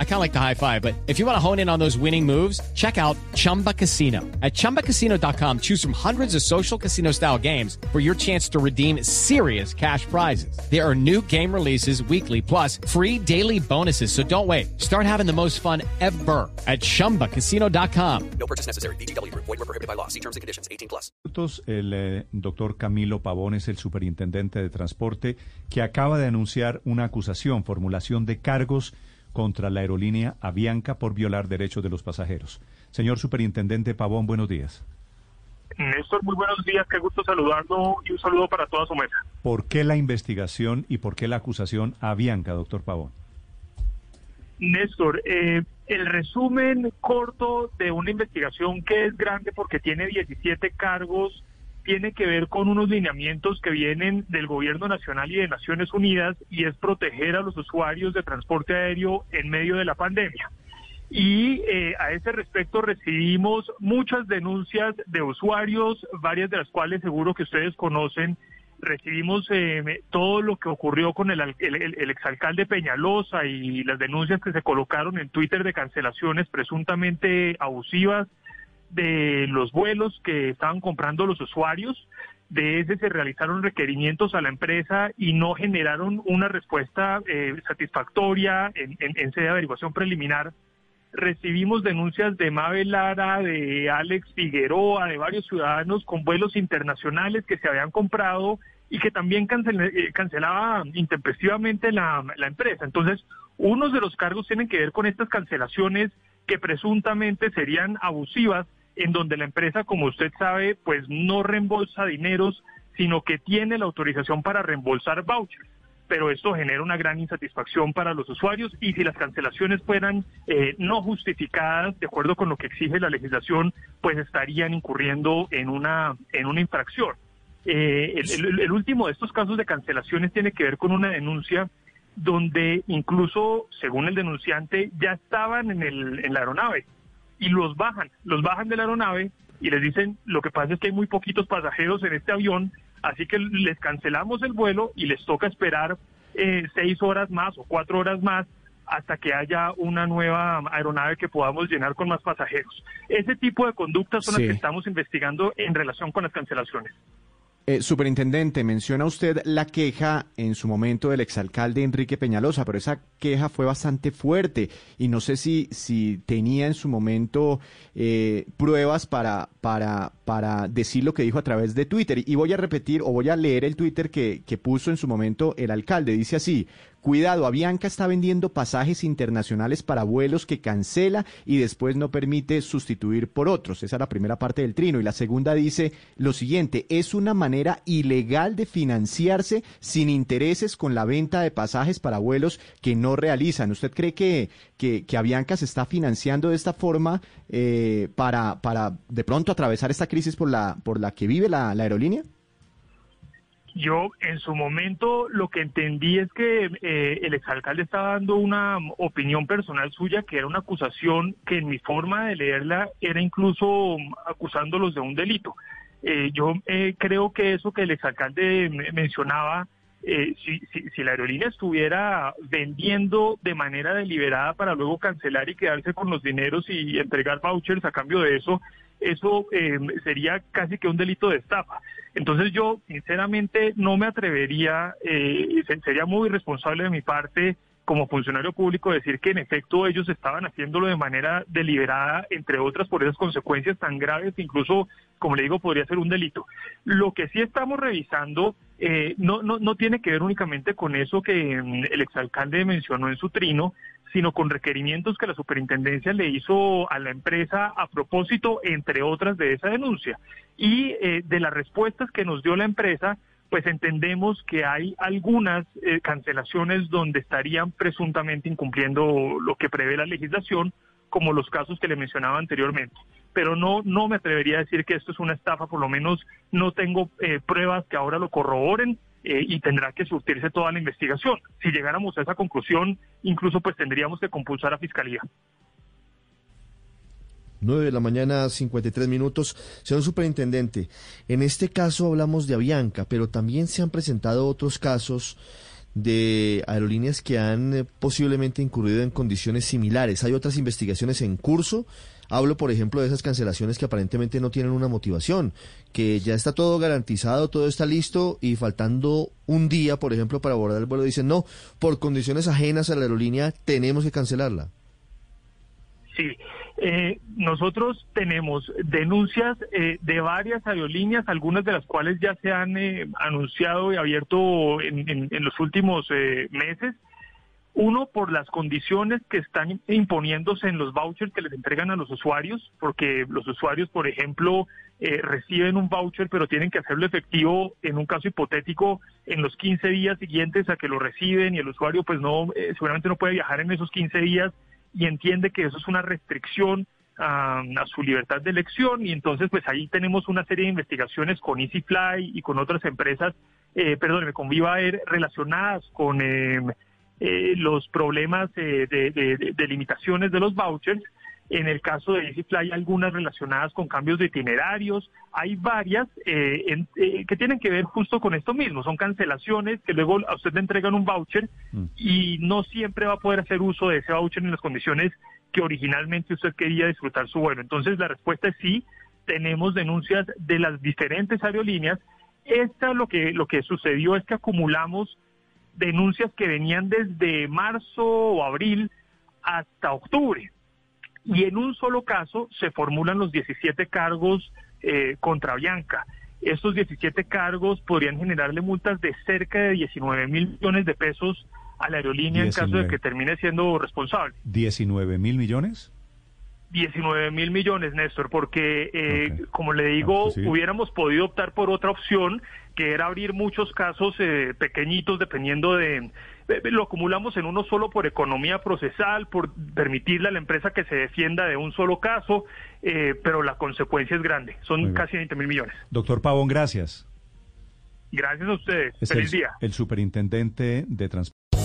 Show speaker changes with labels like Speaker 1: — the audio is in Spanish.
Speaker 1: I kind of like the high five, but if you want to hone in on those winning moves, check out Chumba Casino. At ChumbaCasino.com, choose from hundreds of social casino style games for your chance to redeem serious cash prizes. There are new game releases weekly, plus free daily bonuses. So don't wait. Start having the most fun ever at ChumbaCasino.com.
Speaker 2: No purchase necessary. BGW. Void were prohibited by law. See terms and conditions. 18 plus.
Speaker 3: El eh, doctor Camilo Pavón es el superintendente de transporte que acaba de anunciar una acusación, formulación de cargos contra la aerolínea Avianca por violar derechos de los pasajeros. Señor Superintendente Pavón, buenos días.
Speaker 4: Néstor, muy buenos días, qué gusto saludarlo y un saludo para toda su mesa.
Speaker 3: ¿Por qué la investigación y por qué la acusación a Avianca, doctor Pavón?
Speaker 4: Néstor, eh, el resumen corto de una investigación que es grande porque tiene 17 cargos tiene que ver con unos lineamientos que vienen del Gobierno Nacional y de Naciones Unidas y es proteger a los usuarios de transporte aéreo en medio de la pandemia. Y eh, a ese respecto recibimos muchas denuncias de usuarios, varias de las cuales seguro que ustedes conocen. Recibimos eh, todo lo que ocurrió con el, el exalcalde Peñalosa y las denuncias que se colocaron en Twitter de cancelaciones presuntamente abusivas de los vuelos que estaban comprando los usuarios. De ese se realizaron requerimientos a la empresa y no generaron una respuesta eh, satisfactoria en, en, sede de averiguación preliminar. Recibimos denuncias de Mabel Lara, de Alex Figueroa, de varios ciudadanos con vuelos internacionales que se habían comprado y que también eh, cancelaba intempestivamente la, la empresa. Entonces, unos de los cargos tienen que ver con estas cancelaciones que presuntamente serían abusivas en donde la empresa, como usted sabe, pues no reembolsa dineros, sino que tiene la autorización para reembolsar vouchers. Pero esto genera una gran insatisfacción para los usuarios y si las cancelaciones fueran eh, no justificadas de acuerdo con lo que exige la legislación, pues estarían incurriendo en una, en una infracción. Eh, el, último de estos casos de cancelaciones tiene que ver con una denuncia donde incluso, según el denunciante, ya estaban en, el, en la aeronave y los bajan, los bajan de la aeronave y les dicen, lo que pasa es que hay muy poquitos pasajeros en este avión, así que les cancelamos el vuelo y les toca esperar eh, seis horas más o cuatro horas más hasta que haya una nueva aeronave que podamos llenar con más pasajeros. Ese tipo de conductas son las que estamos investigando en relación con las cancelaciones.
Speaker 5: Eh, superintendente, menciona usted la queja en su momento del exalcalde Enrique Peñalosa, pero esa queja fue bastante fuerte y no sé si, si tenía en su momento eh, pruebas para, para, para decir lo que dijo a través de Twitter. Y voy a repetir o voy a leer el Twitter que, que puso en su momento el alcalde. Dice así, Cuidado, Avianca está vendiendo pasajes internacionales para vuelos que cancela y después no permite sustituir por otros. Esa es la primera parte del trino. Y la segunda dice lo siguiente, es una manera ilegal de financiarse sin intereses con la venta de pasajes para vuelos que no realizan. ¿Usted cree que, que, Avianca se está financiando de esta forma eh, para, para de pronto atravesar esta crisis por la, por la que vive la aerolínea?
Speaker 4: Yo en su momento lo que entendí es que eh, el exalcalde estaba dando una opinión personal suya, que era una acusación que en mi forma de leerla era incluso acusándolos de un delito. Eh, yo eh, creo que eso que el exalcalde mencionaba, si, si, si, la aerolínea estuviera vendiendo de manera deliberada para luego cancelar y quedarse con los dineros y entregar vouchers a cambio de eso, eso eh, sería casi que un delito de estafa. Entonces yo sinceramente no me atrevería, eh, sería muy irresponsable de mi parte como funcionario público decir que en efecto ellos estaban haciéndolo de manera deliberada, entre otras por esas consecuencias tan graves incluso, como le digo, podría ser un delito. Lo que sí estamos revisando eh, no, no, no tiene que ver únicamente con eso que mm, el exalcalde mencionó en su trino, sino con requerimientos que la superintendencia le hizo a la empresa a propósito, entre otras, de esa denuncia. Y eh, de las respuestas que nos dio la empresa, pues entendemos que hay algunas eh, cancelaciones donde estarían presuntamente incumpliendo lo que prevé la legislación, como los casos que le mencionaba anteriormente. Pero no, no me atrevería a decir que esto es una estafa, por lo menos no tengo eh, pruebas que ahora lo corroboren eh, y tendrá que surtirse toda la investigación. Si llegáramos a esa conclusión, incluso pues tendríamos que compulsar a Fiscalía.
Speaker 6: 9 de la mañana, 53 minutos. Señor Superintendente, en este caso hablamos de Avianca, pero también se han presentado otros casos de aerolíneas que han eh, posiblemente incurrido en condiciones similares. Hay otras investigaciones en curso. Hablo, por ejemplo, de esas cancelaciones que aparentemente no tienen una motivación, que ya está todo garantizado, todo está listo y faltando un día, por ejemplo, para abordar el vuelo, dicen no, por condiciones ajenas a la aerolínea tenemos que cancelarla.
Speaker 4: Eh, nosotros tenemos denuncias eh, de varias aerolíneas, algunas de las cuales ya se han eh, anunciado y abierto en, los últimos meses. Uno, por las condiciones que están imponiéndose en los vouchers que les entregan a los usuarios, porque los usuarios, por ejemplo, reciben un voucher, pero tienen que hacerlo efectivo en un caso hipotético en los 15 días siguientes a que lo reciben y el usuario pues no, seguramente no puede viajar en esos 15 días y entiende que eso es una restricción a, su libertad de elección y entonces pues ahí tenemos una serie de investigaciones con EasyFly y con otras empresas, eh, perdón, con Viva relacionadas con eh, eh, los problemas eh, de, limitaciones de los vouchers en el caso de EasyFly hay algunas relacionadas con cambios de itinerarios, hay varias eh, eh, que tienen que ver justo con esto mismo, son cancelaciones que luego a usted le entregan un voucher mm. y no siempre va a poder hacer uso de ese voucher en las condiciones que originalmente usted quería disfrutar su vuelo. Entonces la respuesta es sí, tenemos denuncias de las diferentes aerolíneas. Esta lo que lo que sucedió es que acumulamos denuncias que venían desde marzo o abril hasta octubre y en un solo caso se formulan los 17 cargos eh, contra Bianca. Estos 17 cargos podrían generarle multas de cerca de 19 mil millones de pesos a la aerolínea en caso de que termine siendo responsable.
Speaker 3: ¿19 mil millones?
Speaker 4: 19 mil millones, Néstor, porque, eh, como le digo, pues hubiéramos podido optar por otra opción, que era abrir muchos casos eh, pequeñitos, dependiendo de... Lo acumulamos en uno solo por economía procesal, por permitirle a la empresa que se defienda de un solo caso, eh, pero la consecuencia es grande, son casi 20 mil millones.
Speaker 3: Doctor Pavón, gracias.
Speaker 4: Gracias a ustedes. Feliz día.
Speaker 3: El superintendente de transporte.